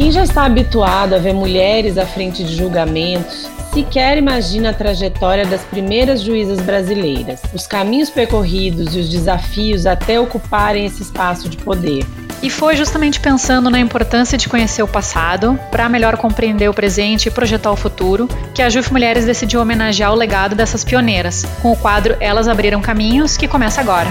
Quem já está habituado a ver mulheres à frente de julgamentos, sequer imagina a trajetória das primeiras juízas brasileiras, os caminhos percorridos e os desafios até ocuparem esse espaço de poder. E foi justamente pensando na importância de conhecer o passado, para melhor compreender o presente e projetar o futuro, que a JUF Mulheres decidiu homenagear o legado dessas pioneiras, com o quadro Elas Abriram Caminhos, que começa agora.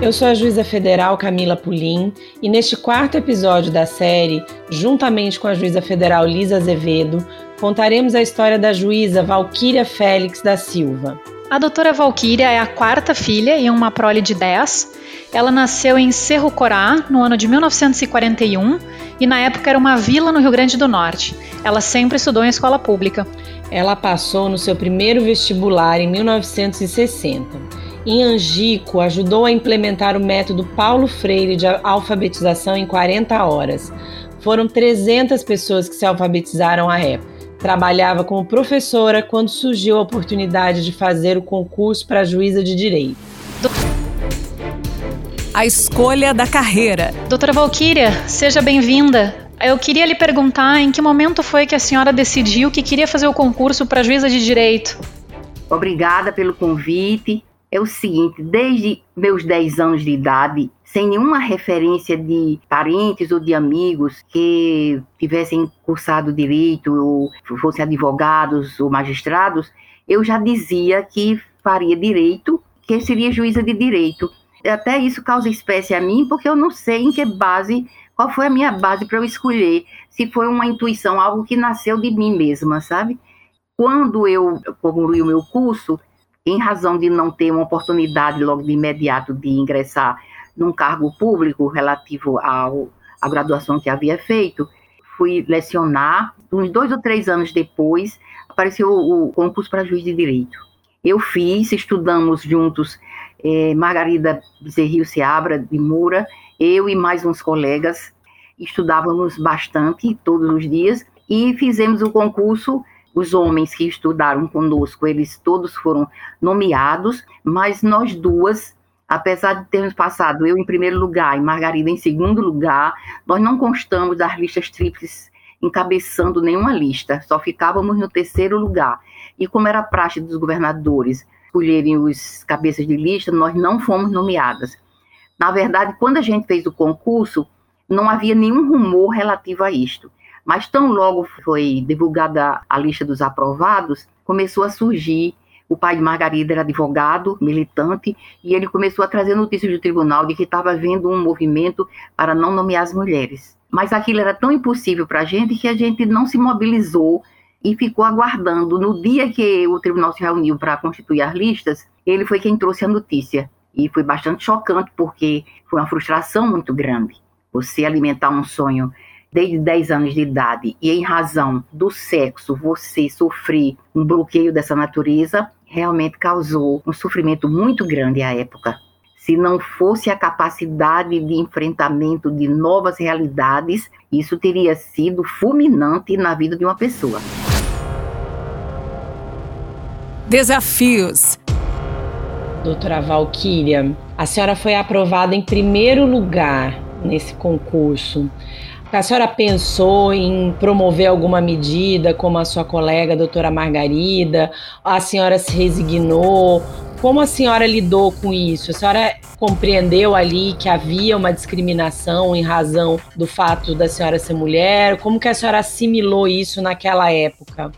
Eu sou a juíza federal Camila Pulim e neste quarto episódio da série, juntamente com a juíza federal Lisa Azevedo, contaremos a história da juíza Valquíria Félix da Silva. A doutora Valquíria é a quarta filha em uma prole de 10. Ela nasceu em Cerro Corá no ano de 1941 e na época era uma vila no Rio Grande do Norte. Ela sempre estudou em escola pública. Ela passou no seu primeiro vestibular em 1960 em Angico, ajudou a implementar o método Paulo Freire de alfabetização em 40 horas. Foram 300 pessoas que se alfabetizaram à época. Trabalhava como professora quando surgiu a oportunidade de fazer o concurso para juíza de direito. A escolha da carreira. Doutora Valquíria, seja bem-vinda. Eu queria lhe perguntar em que momento foi que a senhora decidiu que queria fazer o concurso para juíza de direito? Obrigada pelo convite é o seguinte: desde meus 10 anos de idade, sem nenhuma referência de parentes ou de amigos que tivessem cursado direito ou fossem advogados ou magistrados, eu já dizia que faria direito, que seria juíza de direito. Até isso causa espécie a mim, porque eu não sei em que base, qual foi a minha base para eu escolher, se foi uma intuição, algo que nasceu de mim mesma, sabe? Quando eu concluí o meu curso, em razão de não ter uma oportunidade logo de imediato de ingressar num cargo público relativo ao, à graduação que havia feito, fui lecionar. Uns dois ou três anos depois, apareceu o concurso para juiz de direito. Eu fiz, estudamos juntos eh, Margarida Bezerril Seabra de Moura, eu e mais uns colegas, estudávamos bastante todos os dias e fizemos o concurso os homens que estudaram conosco, eles todos foram nomeados, mas nós duas, apesar de termos passado eu em primeiro lugar e Margarida em segundo lugar, nós não constamos das listas tríplices encabeçando nenhuma lista, só ficávamos no terceiro lugar. E como era praxe dos governadores escolherem os cabeças de lista, nós não fomos nomeadas. Na verdade, quando a gente fez o concurso, não havia nenhum rumor relativo a isto. Mas tão logo foi divulgada a lista dos aprovados, começou a surgir. O pai de Margarida era advogado, militante, e ele começou a trazer notícias do tribunal de que estava havendo um movimento para não nomear as mulheres. Mas aquilo era tão impossível para a gente que a gente não se mobilizou e ficou aguardando. No dia que o tribunal se reuniu para constituir as listas, ele foi quem trouxe a notícia. E foi bastante chocante, porque foi uma frustração muito grande. Você alimentar um sonho desde 10 anos de idade e em razão do sexo você sofrer um bloqueio dessa natureza, realmente causou um sofrimento muito grande à época. Se não fosse a capacidade de enfrentamento de novas realidades, isso teria sido fulminante na vida de uma pessoa. Desafios. Doutora Valquíria, a senhora foi aprovada em primeiro lugar nesse concurso. A senhora pensou em promover alguma medida, como a sua colega, a doutora Margarida? A senhora se resignou? Como a senhora lidou com isso? A senhora compreendeu ali que havia uma discriminação em razão do fato da senhora ser mulher? Como que a senhora assimilou isso naquela época?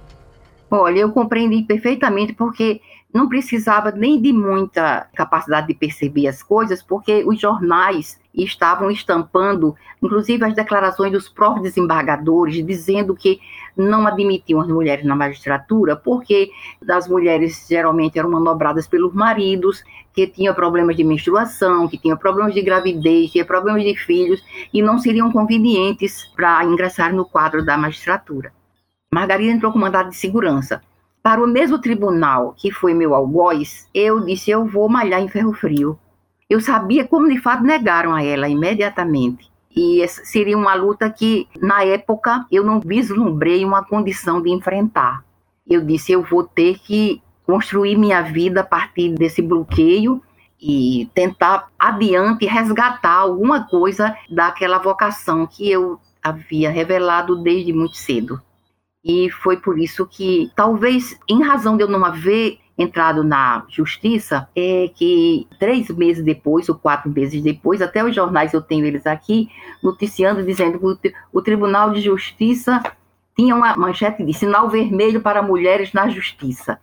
Olha, eu compreendi perfeitamente porque não precisava nem de muita capacidade de perceber as coisas, porque os jornais estavam estampando, inclusive as declarações dos próprios desembargadores, dizendo que não admitiam as mulheres na magistratura, porque as mulheres geralmente eram manobradas pelos maridos, que tinham problemas de menstruação, que tinham problemas de gravidez, tinham problemas de filhos, e não seriam convenientes para ingressar no quadro da magistratura. Margarida entrou com mandado de segurança. Para o mesmo tribunal que foi meu algoz, eu disse: eu vou malhar em ferro frio. Eu sabia como de fato negaram a ela imediatamente. E seria uma luta que, na época, eu não vislumbrei uma condição de enfrentar. Eu disse: eu vou ter que construir minha vida a partir desse bloqueio e tentar adiante resgatar alguma coisa daquela vocação que eu havia revelado desde muito cedo. E foi por isso que, talvez, em razão de eu não haver entrado na justiça, é que três meses depois, ou quatro meses depois, até os jornais eu tenho eles aqui, noticiando, dizendo que o Tribunal de Justiça tinha uma manchete de sinal vermelho para mulheres na justiça.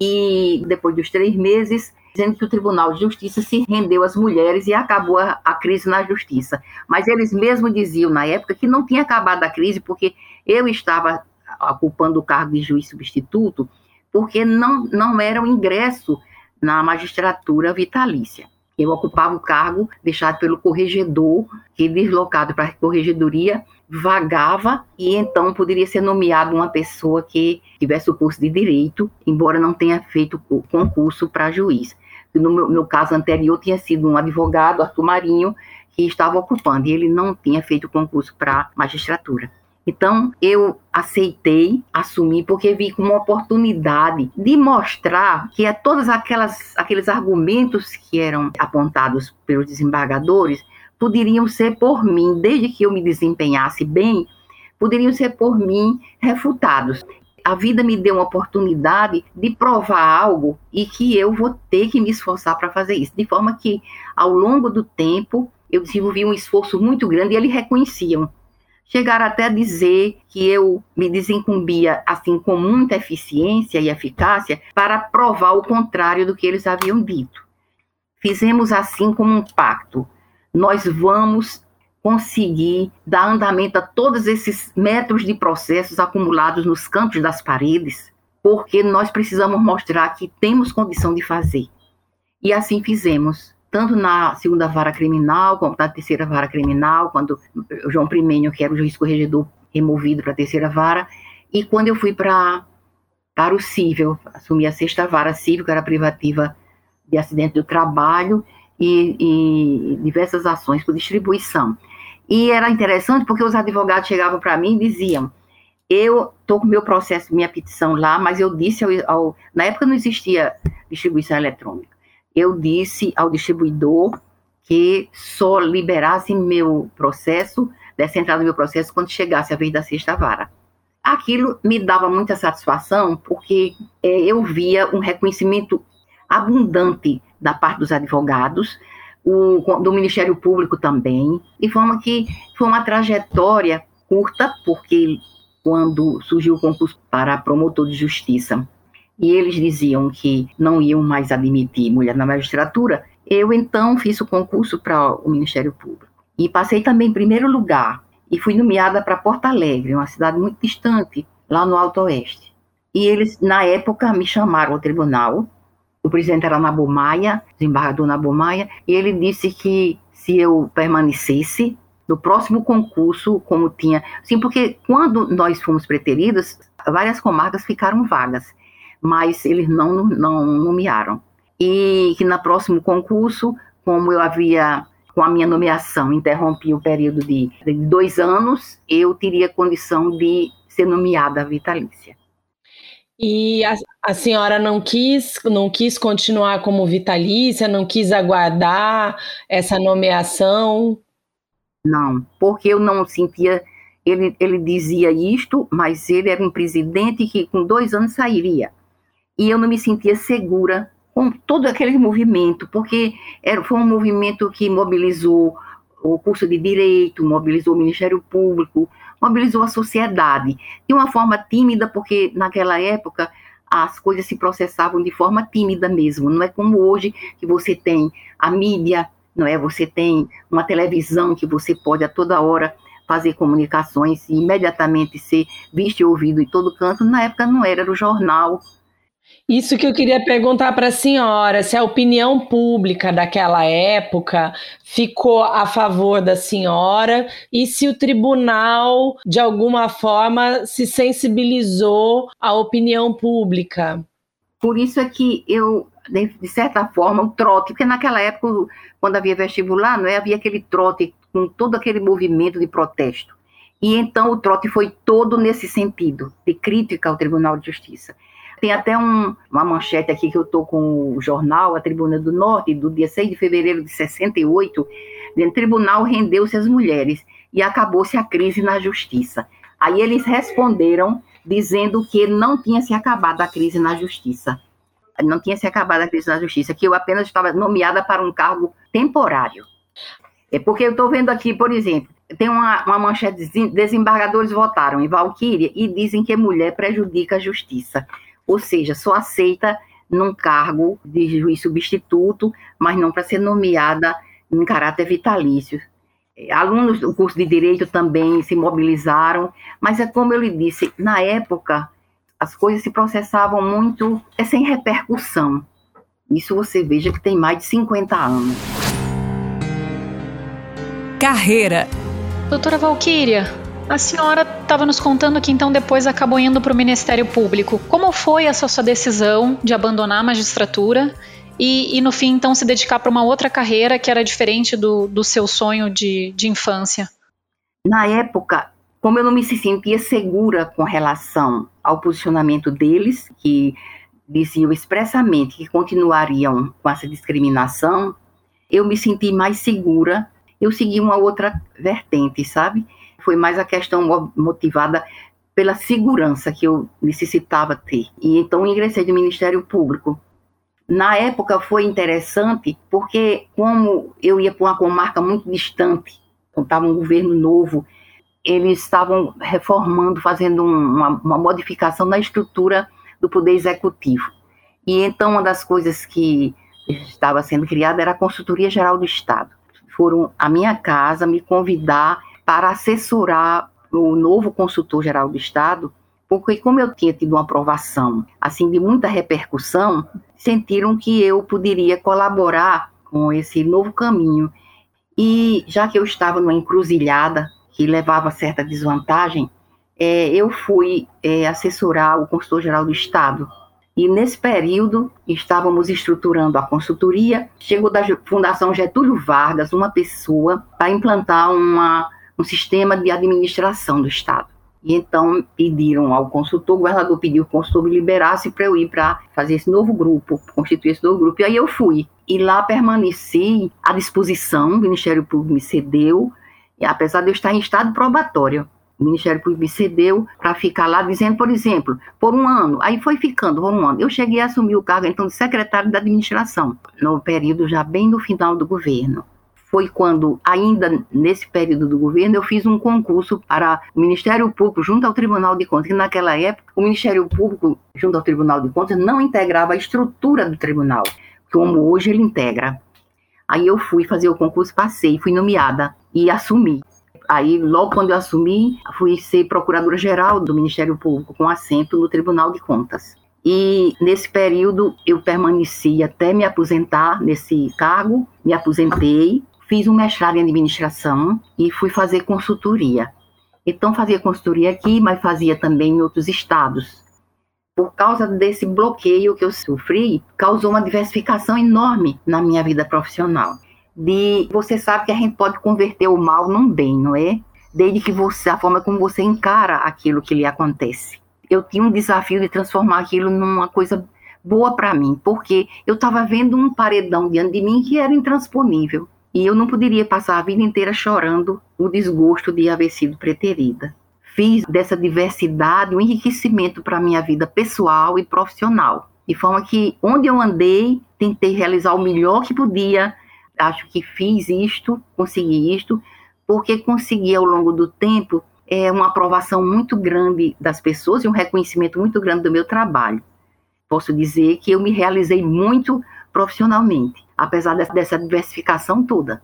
E depois dos três meses, dizendo que o Tribunal de Justiça se rendeu às mulheres e acabou a, a, crise na justiça. Mas eles mesmos diziam na época que não tinha acabado a crise porque eu estava ocupando o cargo de juiz substituto, porque não, não era o ingresso na magistratura vitalícia. Eu ocupava o cargo deixado pelo corregedor, que deslocado para a corregedoria, vagava e então poderia ser nomeado uma pessoa que tivesse o curso de direito, embora não tenha feito o concurso para juiz. No meu, meu, caso anterior tinha sido um advogado, Arthur Marinho, que estava ocupando, e ele não tinha feito concurso para magistratura. Então, eu aceitei, assumi, porque vi como uma oportunidade de mostrar que é todos aqueles argumentos que eram apontados pelos desembargadores poderiam ser por mim, desde que eu me desempenhasse bem, poderiam ser por mim refutados. A vida me deu uma oportunidade de provar algo e que eu vou ter que me esforçar para fazer isso. De forma que, ao longo do tempo, eu desenvolvi um esforço muito grande e eles reconheciam chegaram até dizer que eu me desincumbia assim com muita eficiência e eficácia para provar o contrário do que eles haviam dito. Fizemos assim como um pacto. Nós vamos conseguir dar andamento a todos esses metros de processos acumulados nos cantos das paredes, porque nós precisamos mostrar que temos condição de fazer. E assim fizemos tanto na segunda vara criminal, como na terceira vara criminal, quando o João Primenho, que era o juiz corregedor, removido para a terceira vara, e quando eu fui para para o cível, assumi a sexta vara civil, que era privativa de acidente do trabalho, e, e diversas ações por distribuição. E era interessante porque os advogados chegavam para mim e diziam: eu estou com meu processo, minha petição lá, mas eu disse ao, ao, na época não existia distribuição eletrônica eu disse ao distribuidor que só liberasse meu processo, dessa entrada do meu processo, quando chegasse a vez da sexta vara. Aquilo me dava muita satisfação, porque é, eu via um reconhecimento abundante da parte dos advogados, o, do Ministério Público também, de forma que foi uma trajetória curta, porque quando surgiu o concurso para promotor de justiça e eles diziam que não iam mais admitir mulher na magistratura, eu então fiz o concurso para o Ministério Público. E passei também em primeiro lugar e fui nomeada para Porto Alegre, uma cidade muito distante, lá no Alto Oeste. E eles, na época, me chamaram ao tribunal. O presidente era Nabo Maia, desembargador Nabo Maia, e ele disse que se eu permanecesse no próximo concurso, como tinha. Sim, porque quando nós fomos preteridas, várias comarcas ficaram vagas mas eles não, não nomearam. E que no próximo concurso, como eu havia, com a minha nomeação, interrompi o período de, de dois anos, eu teria condição de ser nomeada vitalícia. E a, a, senhora não quis, não quis continuar como vitalícia, não quis aguardar essa nomeação? Não, porque eu não sentia. Ele, ele dizia isto, mas ele era um presidente que com dois anos sairia e eu não me sentia segura com todo aquele movimento, porque era, foi um movimento que mobilizou o curso de direito, mobilizou o Ministério Público, mobilizou a sociedade de uma forma tímida, porque naquela época as coisas se processavam de forma tímida mesmo, não é como hoje que você tem a mídia, não é? Você tem uma televisão que você pode a toda hora fazer comunicações e imediatamente ser visto e ouvido em todo canto. Na época não era, era o jornal, isso que eu queria perguntar para a senhora, se a opinião pública daquela época ficou a favor da senhora e se o tribunal, de alguma forma, se sensibilizou à opinião pública. Por isso é que eu, de certa forma, o trote, porque naquela época, quando havia vestibular, não é, havia aquele trote com todo aquele movimento de protesto. E então o trote foi todo nesse sentido, de crítica ao Tribunal de Justiça Tem até um, uma manchete aqui que eu estou com o jornal, a Tribuna do Norte, do dia 6 de fevereiro de 68, o tribunal rendeu-se às mulheres e acabou-se a crise na justiça. Aí eles responderam dizendo que não tinha se acabado a crise na justiça. Não tinha se acabado a crise na justiça, que eu apenas estava nomeada para um cargo temporário. É porque eu estou vendo aqui, por exemplo, tem uma, uma manchete, desembargadores votaram em Valquíria e dizem que mulher prejudica a justiça. Ou seja, só aceita num cargo de juiz substituto, mas não para ser nomeada em caráter vitalício. Alunos do curso de Direito também se mobilizaram, mas é como eu lhe disse, na época as coisas se processavam muito é sem repercussão. Isso você veja que tem mais de 50 anos. Carreira. Doutora Valquíria, a senhora estava nos contando que então depois acabou indo para o Ministério Público. Como foi essa sua decisão de abandonar a magistratura e, e no fim, então, se dedicar para uma outra carreira que era diferente do, do seu sonho de, de infância? Na época, como eu não me sentia segura com relação ao posicionamento deles, que diziam expressamente que continuariam com essa discriminação, eu me senti mais segura. Eu segui uma outra vertente, sabe? Foi mais a questão motivada pela segurança que eu necessitava ter. E então ingressei no Ministério Público na época foi interessante porque, como eu ia para uma comarca muito distante, estava um governo novo, eles estavam reformando, fazendo uma, uma modificação na estrutura do Poder Executivo. E então, uma das coisas que estava sendo criada era a Consultoria Geral do Estado. Foram à minha casa me convidar para assessorar o novo consultor geral do Estado porque como eu tinha tido uma aprovação assim de muita repercussão, sentiram que eu poderia colaborar com esse novo caminho. E já que eu estava numa encruzilhada que levava certa desvantagem, é, eu fui é, assessorar o consultor-geral do Estado. E nesse período estávamos estruturando a consultoria. Chegou da Fundação Getúlio Vargas uma pessoa para implantar uma, um sistema de administração do Estado. E então pediram ao consultor, o governador pediu que o consultor me liberasse para eu ir para fazer esse novo grupo, constituir esse novo grupo. E aí eu fui. E lá permaneci à disposição, o Ministério Público me cedeu, apesar de eu estar em estado probatório. O Ministério Público me cedeu para ficar lá dizendo, por exemplo, por um ano. Aí foi ficando por um ano. Eu cheguei a assumir o cargo, então, de secretário da administração, no período já bem no final do governo foi quando, ainda nesse período do governo, eu fiz um concurso para o Ministério Público junto ao Tribunal de Contas, que naquela época o Ministério Público junto ao Tribunal de Contas não integrava a estrutura do tribunal, como hoje ele integra. Aí eu fui fazer o concurso, passei, fui nomeada e assumi. Aí, logo quando eu assumi, fui ser procuradora-geral do Ministério Público, com assento no Tribunal de Contas. E nesse período eu permaneci até me aposentar nesse cargo, me aposentei, fiz um mestrado em administração e fui fazer consultoria. Então, fazia consultoria aqui, mas fazia também em outros estados. Por causa desse bloqueio que eu sofri, causou uma diversificação enorme na minha vida profissional. De você sabe que a gente pode converter o mal num bem, não é? Desde que você, a forma como você encara aquilo que lhe acontece. Eu tinha um desafio de transformar aquilo numa coisa boa para mim, porque eu estava vendo um paredão diante de mim que era intransponível. E eu não poderia passar a vida inteira chorando o desgosto de haver sido preterida. Fiz dessa diversidade um enriquecimento para a minha vida pessoal e profissional. De forma que, onde eu andei, tentei realizar o melhor que podia. Acho que fiz isto, consegui isto, porque consegui ao longo do tempo é, uma aprovação muito grande das pessoas e um reconhecimento muito grande do meu trabalho. Posso dizer que eu me realizei muito profissionalmente apesar dessa diversificação toda.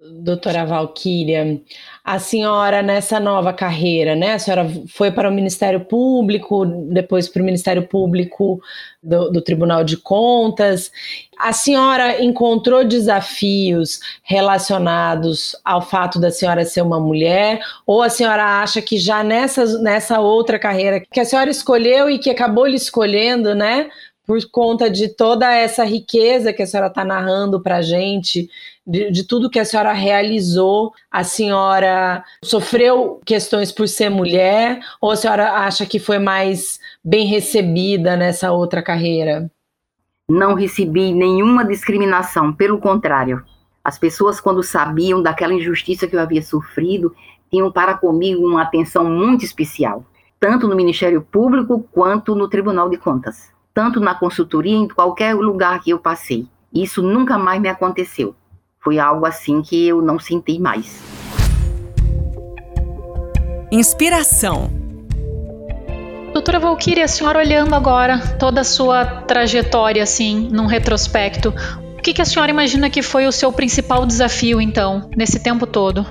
Doutora Valquíria, a senhora nessa nova carreira, né? A senhora foi para o Ministério Público, depois para o Ministério Público do, do, Tribunal de Contas. A senhora encontrou desafios relacionados ao fato da senhora ser uma mulher? Ou a senhora acha que já nessa, nessa outra carreira que a senhora escolheu e que acabou lhe escolhendo, né? Por conta de toda essa riqueza que a senhora está narrando para a gente, de, de, tudo que a senhora realizou, a senhora sofreu questões por ser mulher, ou a senhora acha que foi mais bem recebida nessa outra carreira? Não recebi nenhuma discriminação, pelo contrário. As pessoas, quando sabiam daquela injustiça que eu havia sofrido, tinham para comigo uma atenção muito especial, tanto no Ministério Público quanto no Tribunal de Contas, tanto na consultoria, em qualquer lugar que eu passei. Isso nunca mais me aconteceu. Foi algo assim que eu não senti mais. Inspiração. Doutora Valkyria, a senhora olhando agora toda a sua trajetória, assim, num retrospecto, o que, que a senhora imagina que foi o seu principal desafio, então, nesse tempo todo?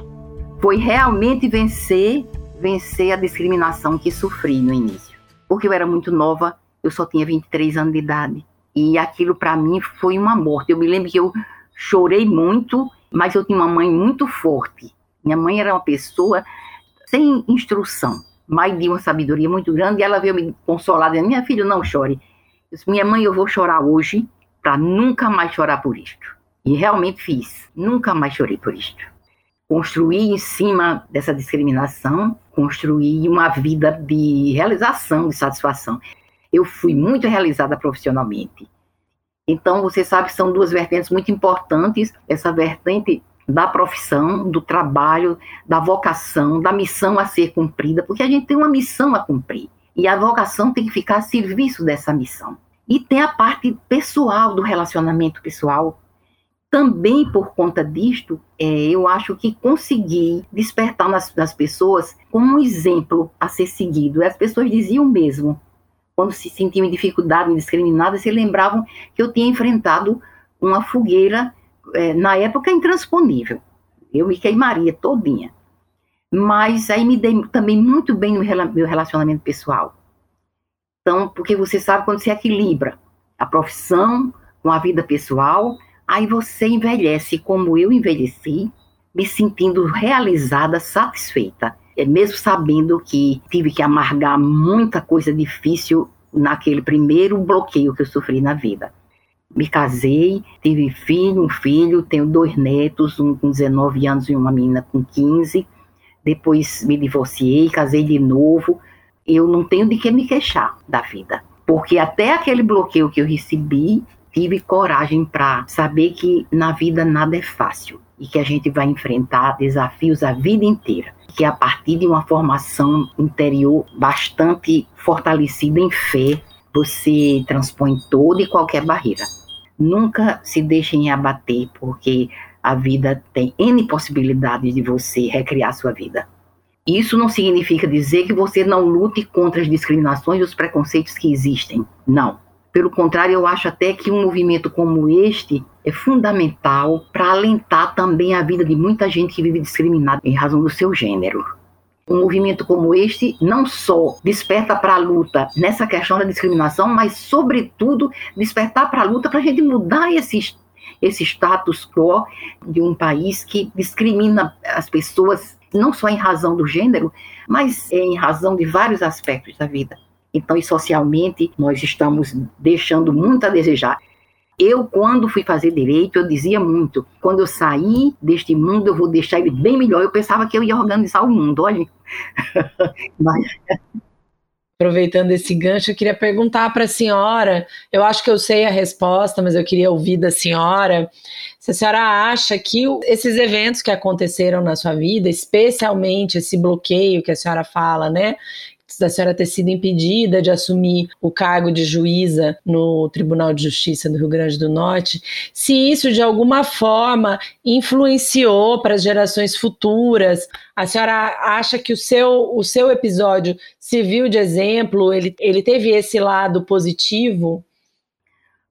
Foi realmente vencer, vencer a discriminação que sofri no início. Porque eu era muito nova, eu só tinha 23 anos de idade. E aquilo para mim foi uma morte. Eu me lembro que eu chorei muito, mas eu tinha uma mãe muito forte. Minha mãe era uma pessoa sem instrução mãe de uma sabedoria muito grande, e ela veio me consolar, dizendo, minha filha, não chore. Eu disse, minha mãe, eu vou chorar hoje para nunca mais chorar por isto. E realmente fiz, nunca mais chorei por isto. Construí em cima dessa discriminação, construí uma vida de realização, de satisfação. Eu fui muito realizada profissionalmente. Então, você sabe que são duas vertentes muito importantes. Essa vertente da profissão, do trabalho, da vocação, da missão a ser cumprida, porque a gente tem uma missão a cumprir e a vocação tem que ficar a serviço dessa missão. E tem a parte pessoal do relacionamento pessoal. Também por conta disto, é, eu acho que consegui despertar nas, nas pessoas como um exemplo a ser seguido. As pessoas diziam mesmo, quando se sentiam em dificuldade, indiscriminada, se lembravam que eu tinha enfrentado uma fogueira é, na época, intransponível. Eu me queimaria todinha. Mas aí me dei também muito bem no meu relacionamento pessoal. Então, porque você sabe quando você equilibra a profissão com a vida pessoal, aí você envelhece como eu envelheci, me sentindo realizada, satisfeita, mesmo sabendo que tive que amargar muita coisa difícil naquele primeiro bloqueio que eu sofri na vida me casei, tive filho, um filho, tenho dois netos, um com 19 anos e uma menina com 15. Depois me divorciei, casei de novo. Eu não tenho de que me queixar da vida, porque até aquele bloqueio que eu recebi, tive coragem para saber que na vida nada é fácil e que a gente vai enfrentar desafios a vida inteira. Que a partir de uma formação interior bastante fortalecida em fé, você transpõe toda e qualquer barreira. Nunca se deixem abater, porque a vida tem N possibilidades de você recriar sua vida. Isso não significa dizer que você não lute contra as discriminações e os preconceitos que existem. Não. Pelo contrário, eu acho até que um movimento como este é fundamental para alentar também a vida de muita gente que vive discriminada em razão do seu gênero. Um movimento como este não só desperta para a luta nessa questão da discriminação, mas, sobretudo, despertar para a luta para a gente mudar esse, esse status quo de um país que discrimina as pessoas não só em razão do gênero, mas em razão de vários aspectos da vida. Então, e socialmente, nós estamos deixando muito a desejar. Eu, quando fui fazer direito, eu dizia muito: quando eu sair deste mundo, eu vou deixar ele bem melhor. Eu pensava que eu ia organizar o mundo, olha. Mas... Aproveitando esse gancho, eu queria perguntar para a senhora. Eu acho que eu sei a resposta, mas eu queria ouvir da senhora. Se a senhora acha que esses eventos que aconteceram na sua vida, especialmente esse bloqueio que a senhora fala, né, da senhora ter sido impedida de assumir o cargo de juíza no Tribunal de Justiça do Rio Grande do Norte, se isso de alguma forma influenciou para as gerações futuras. A senhora acha que o seu, o seu episódio serviu de exemplo? Ele, ele teve esse lado positivo?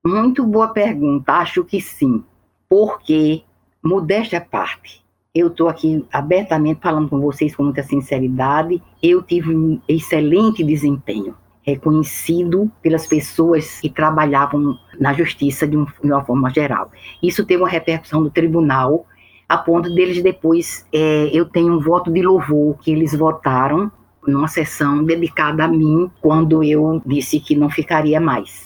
Muito boa pergunta. Acho que sim. Porque, modéstia à parte, eu estou aqui abertamente falando com vocês com muita sinceridade. Eu tive um excelente desempenho, reconhecido pelas pessoas que trabalhavam na justiça de, um, uma forma geral. Isso teve uma repercussão do tribunal, a ponto deles depois, é, eu tenho um voto de louvor que eles votaram numa sessão dedicada a mim, quando eu disse que não ficaria mais.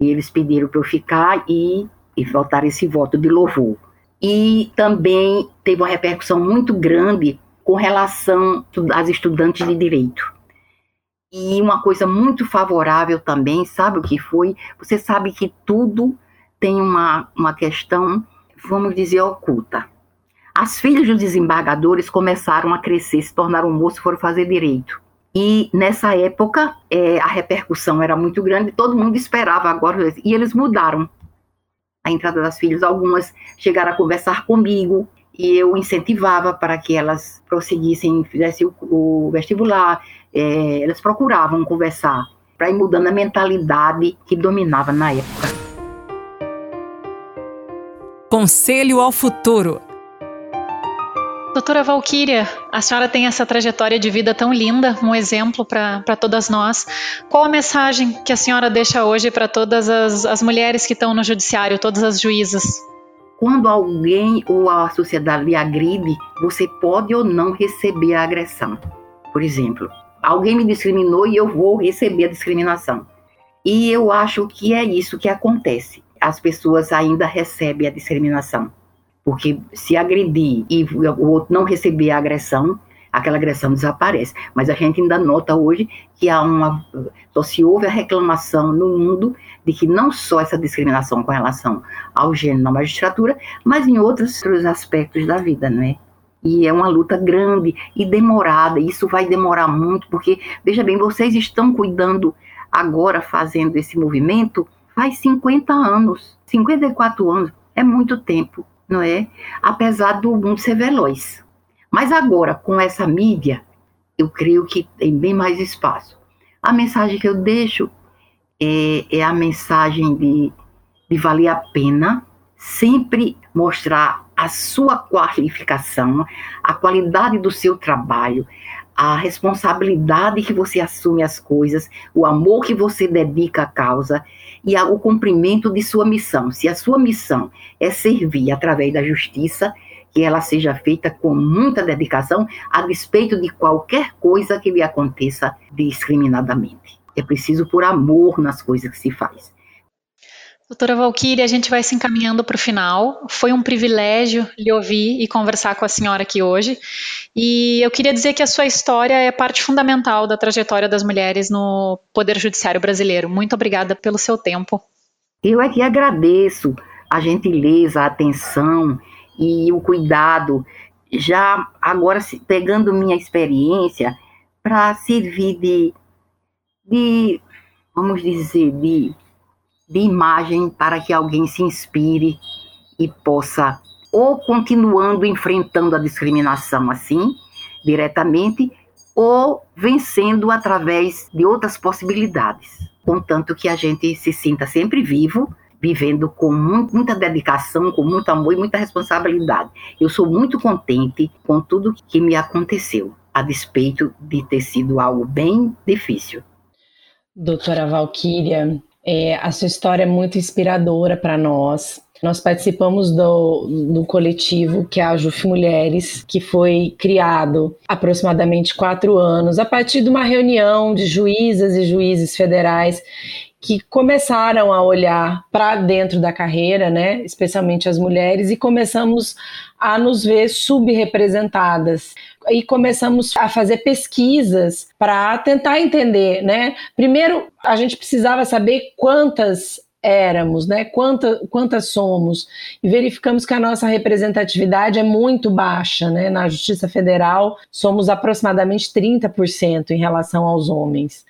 E eles pediram para eu ficar e, e votar esse voto de louvor. E também teve uma repercussão muito grande com relação às estudantes de direito. E uma coisa muito favorável também, sabe o que foi? Você sabe que tudo tem uma, uma questão, vamos dizer, oculta. As filhas dos desembargadores começaram a crescer, se tornaram moços, foram fazer direito. E nessa época, é, a repercussão era muito grande, todo mundo esperava agora, e eles mudaram a entrada das filhas. Algumas chegaram a conversar comigo, e eu incentivava para que elas prosseguissem, fizessem o, o vestibular, é, elas procuravam conversar, para ir mudando a mentalidade que dominava na época. Conselho ao futuro. Doutora Valquíria, a senhora tem essa trajetória de vida tão linda, um exemplo para todas nós. Qual a mensagem que a senhora deixa hoje para todas as, as mulheres que estão no judiciário, todas as juízas? Quando alguém ou a sociedade lhe agride, você pode ou não receber a agressão. Por exemplo, alguém me discriminou e eu vou receber a discriminação. E eu acho que é isso que acontece. As pessoas ainda recebem a discriminação. Porque se agredir e o outro não receber a agressão, aquela agressão desaparece. Mas a gente ainda nota hoje que há uma. Só se houve a reclamação no mundo de que não só essa discriminação com relação ao gênero na magistratura, mas em outros, outros aspectos da vida, não é? E é uma luta grande e demorada, isso vai demorar muito, porque, veja bem, vocês estão cuidando agora, fazendo esse movimento, faz 50 anos, 54 anos, é muito tempo não é? Apesar do mundo ser veloz. Mas agora, com essa mídia, eu creio que tem bem mais espaço. A mensagem que eu deixo é, é a mensagem de, de valer a pena sempre mostrar a sua qualificação, a qualidade do seu trabalho, a responsabilidade que você assume as coisas, o amor que você dedica à causa e o cumprimento de sua missão. Se a sua missão é servir através da justiça, que ela seja feita com muita dedicação, a despeito de qualquer coisa que lhe aconteça discriminadamente. É preciso por amor nas coisas que se faz. Doutora Valquíria, a gente vai se encaminhando para o final. Foi um privilégio lhe ouvir e conversar com a senhora aqui hoje. E eu queria dizer que a sua história é parte fundamental da trajetória das mulheres no Poder Judiciário brasileiro. Muito obrigada pelo seu tempo. Eu é que agradeço a gentileza, a atenção e o cuidado, já agora pegando minha experiência para servir de, de, vamos dizer, de de imagem para que alguém se inspire e possa, ou continuando enfrentando a discriminação assim, diretamente, ou vencendo através de outras possibilidades. Contanto que a gente se sinta sempre vivo, vivendo com muita dedicação, com muito amor e muita responsabilidade. Eu sou muito contente com tudo que me aconteceu, a despeito de ter sido algo bem difícil. Doutora Valquíria, é, a sua história é muito inspiradora para nós. Nós participamos do, do coletivo que é a JUF Mulheres, que foi criado aproximadamente quatro anos, a partir de uma reunião de juízas e juízes federais que começaram a olhar para dentro da carreira, né, especialmente as mulheres, e começamos a nos ver subrepresentadas e começamos a fazer pesquisas para tentar entender, né? Primeiro, a gente precisava saber quantas éramos, né? Quanta, quantas somos e verificamos que a nossa representatividade é muito baixa, né? Na Justiça Federal somos aproximadamente 30% em relação aos homens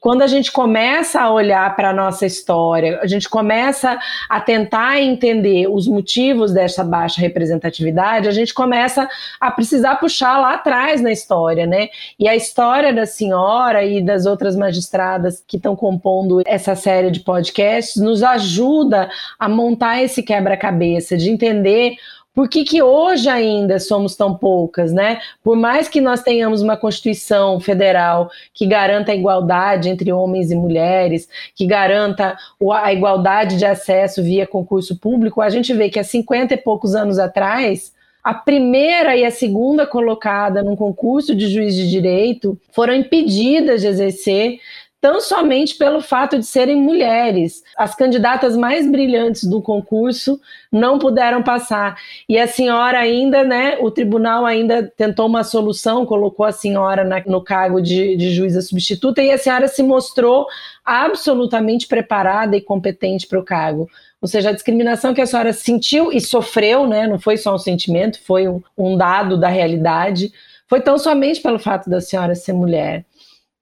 quando a gente começa a olhar para a nossa história, a gente começa a tentar entender os motivos dessa baixa representatividade, a gente começa a precisar puxar lá atrás na história, né? E a história da senhora e das outras magistradas que estão compondo essa série de podcasts nos ajuda a montar esse quebra-cabeça, de entender por que, que hoje ainda somos tão poucas, né? Por mais que nós tenhamos uma Constituição federal que garanta a igualdade entre homens e mulheres, que garanta a igualdade de acesso via concurso público, a gente vê que há 50 e poucos anos atrás, a primeira e a segunda colocada num concurso de juiz de direito foram impedidas de exercer tão somente pelo fato de serem mulheres. As candidatas mais brilhantes do concurso não puderam passar. E a senhora ainda, né, o tribunal ainda tentou uma solução, colocou a senhora na, no cargo de, de juíza substituta e a senhora se mostrou absolutamente preparada e competente para o cargo. Ou seja, a discriminação que a senhora sentiu e sofreu, né, não foi só um sentimento, foi um, um dado da realidade, foi tão somente pelo fato da senhora ser mulher.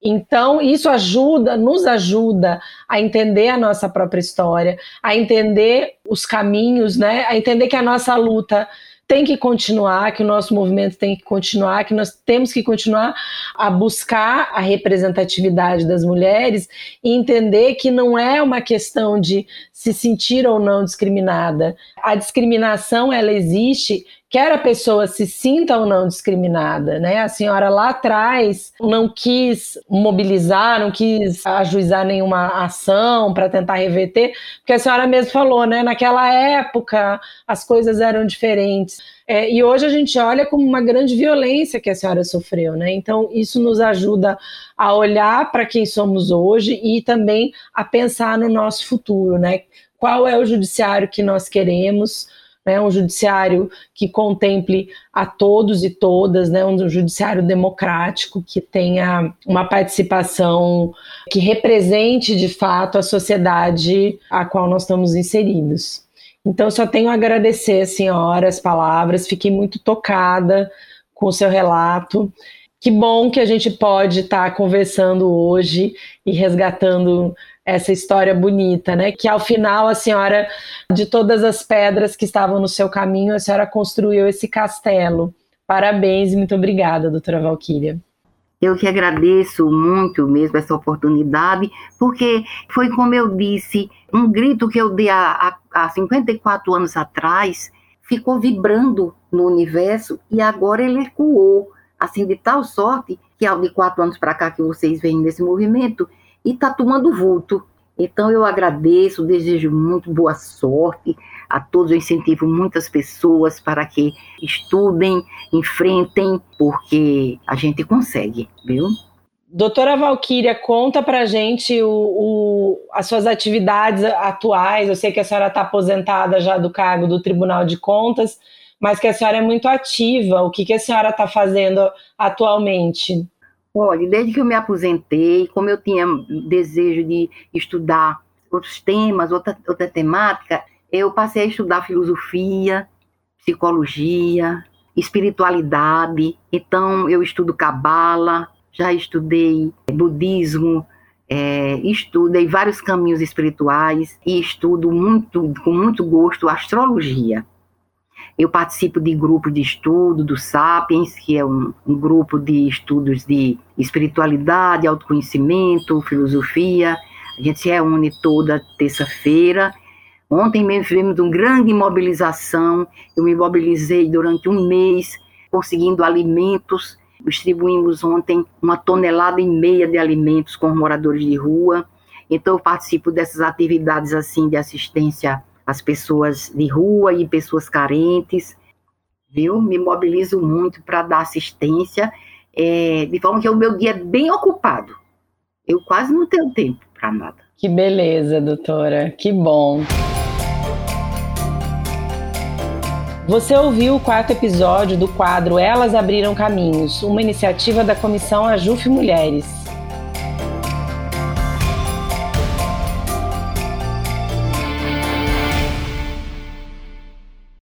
Então, isso ajuda, nos ajuda a entender a nossa própria história, a entender os caminhos, né? A entender que a nossa luta tem que continuar, que o nosso movimento tem que continuar, que nós temos que continuar a buscar a representatividade das mulheres e entender que não é uma questão de se sentir ou não discriminada. A discriminação ela existe quer a pessoa se sinta ou não discriminada, né? A senhora lá atrás não quis mobilizar, não quis ajuizar nenhuma ação para tentar reverter, porque a senhora mesmo falou, né? Naquela época as coisas eram diferentes. É, e hoje a gente olha como uma grande violência que a senhora sofreu, né? Então isso nos ajuda a olhar para quem somos hoje e também a pensar no nosso futuro, né? Qual é o judiciário que nós queremos? Né, um judiciário que contemple a todos e todas, né, um judiciário democrático que tenha uma participação que represente de fato a sociedade a qual nós estamos inseridos. Então, só tenho a agradecer, senhora, as palavras, fiquei muito tocada com o seu relato. Que bom que a gente pode estar conversando hoje e resgatando essa história bonita, né? Que ao final a senhora, de todas as pedras que estavam no seu caminho, a senhora construiu esse castelo. Parabéns e muito obrigada, doutora Valquíria. Eu que agradeço muito mesmo essa oportunidade, porque foi como eu disse, um grito que eu dei há, há 54 anos atrás ficou vibrando no universo e agora ele ecoou, assim, de tal sorte que há de quatro anos para cá que vocês vêm nesse movimento, e está tomando vulto. Então eu agradeço, desejo muito boa sorte a todos, eu incentivo muitas pessoas para que estudem, enfrentem, porque a gente consegue, viu? Doutora Valquíria, conta pra gente o, o, as suas atividades atuais. Eu sei que a senhora está aposentada já do cargo do Tribunal de Contas, mas que a senhora é muito ativa. O que, que a senhora está fazendo atualmente? Olha, desde que eu me aposentei, como eu tinha desejo de estudar outros temas, outra, outra temática, eu passei a estudar filosofia, psicologia, espiritualidade. Então, eu estudo cabala, já estudei budismo, é, estudei vários caminhos espirituais e estudo muito, com muito gosto astrologia. Eu participo de grupo de estudo do Sapiens, que é um, um grupo de estudos de espiritualidade, autoconhecimento, filosofia. A gente se reúne toda terça-feira. Ontem mesmo fizemos uma grande mobilização. Eu me mobilizei durante um mês, conseguindo alimentos. Distribuímos ontem uma tonelada e meia de alimentos com moradores de rua. Então, eu participo dessas atividades assim de assistência as pessoas de rua e pessoas carentes, viu? Me mobilizo muito para dar assistência, é, de forma que o meu dia é bem ocupado. Eu quase não tenho tempo para nada. Que beleza, doutora, que bom. Você ouviu o quarto episódio do quadro Elas Abriram Caminhos, uma iniciativa da Comissão Ajuf Mulheres.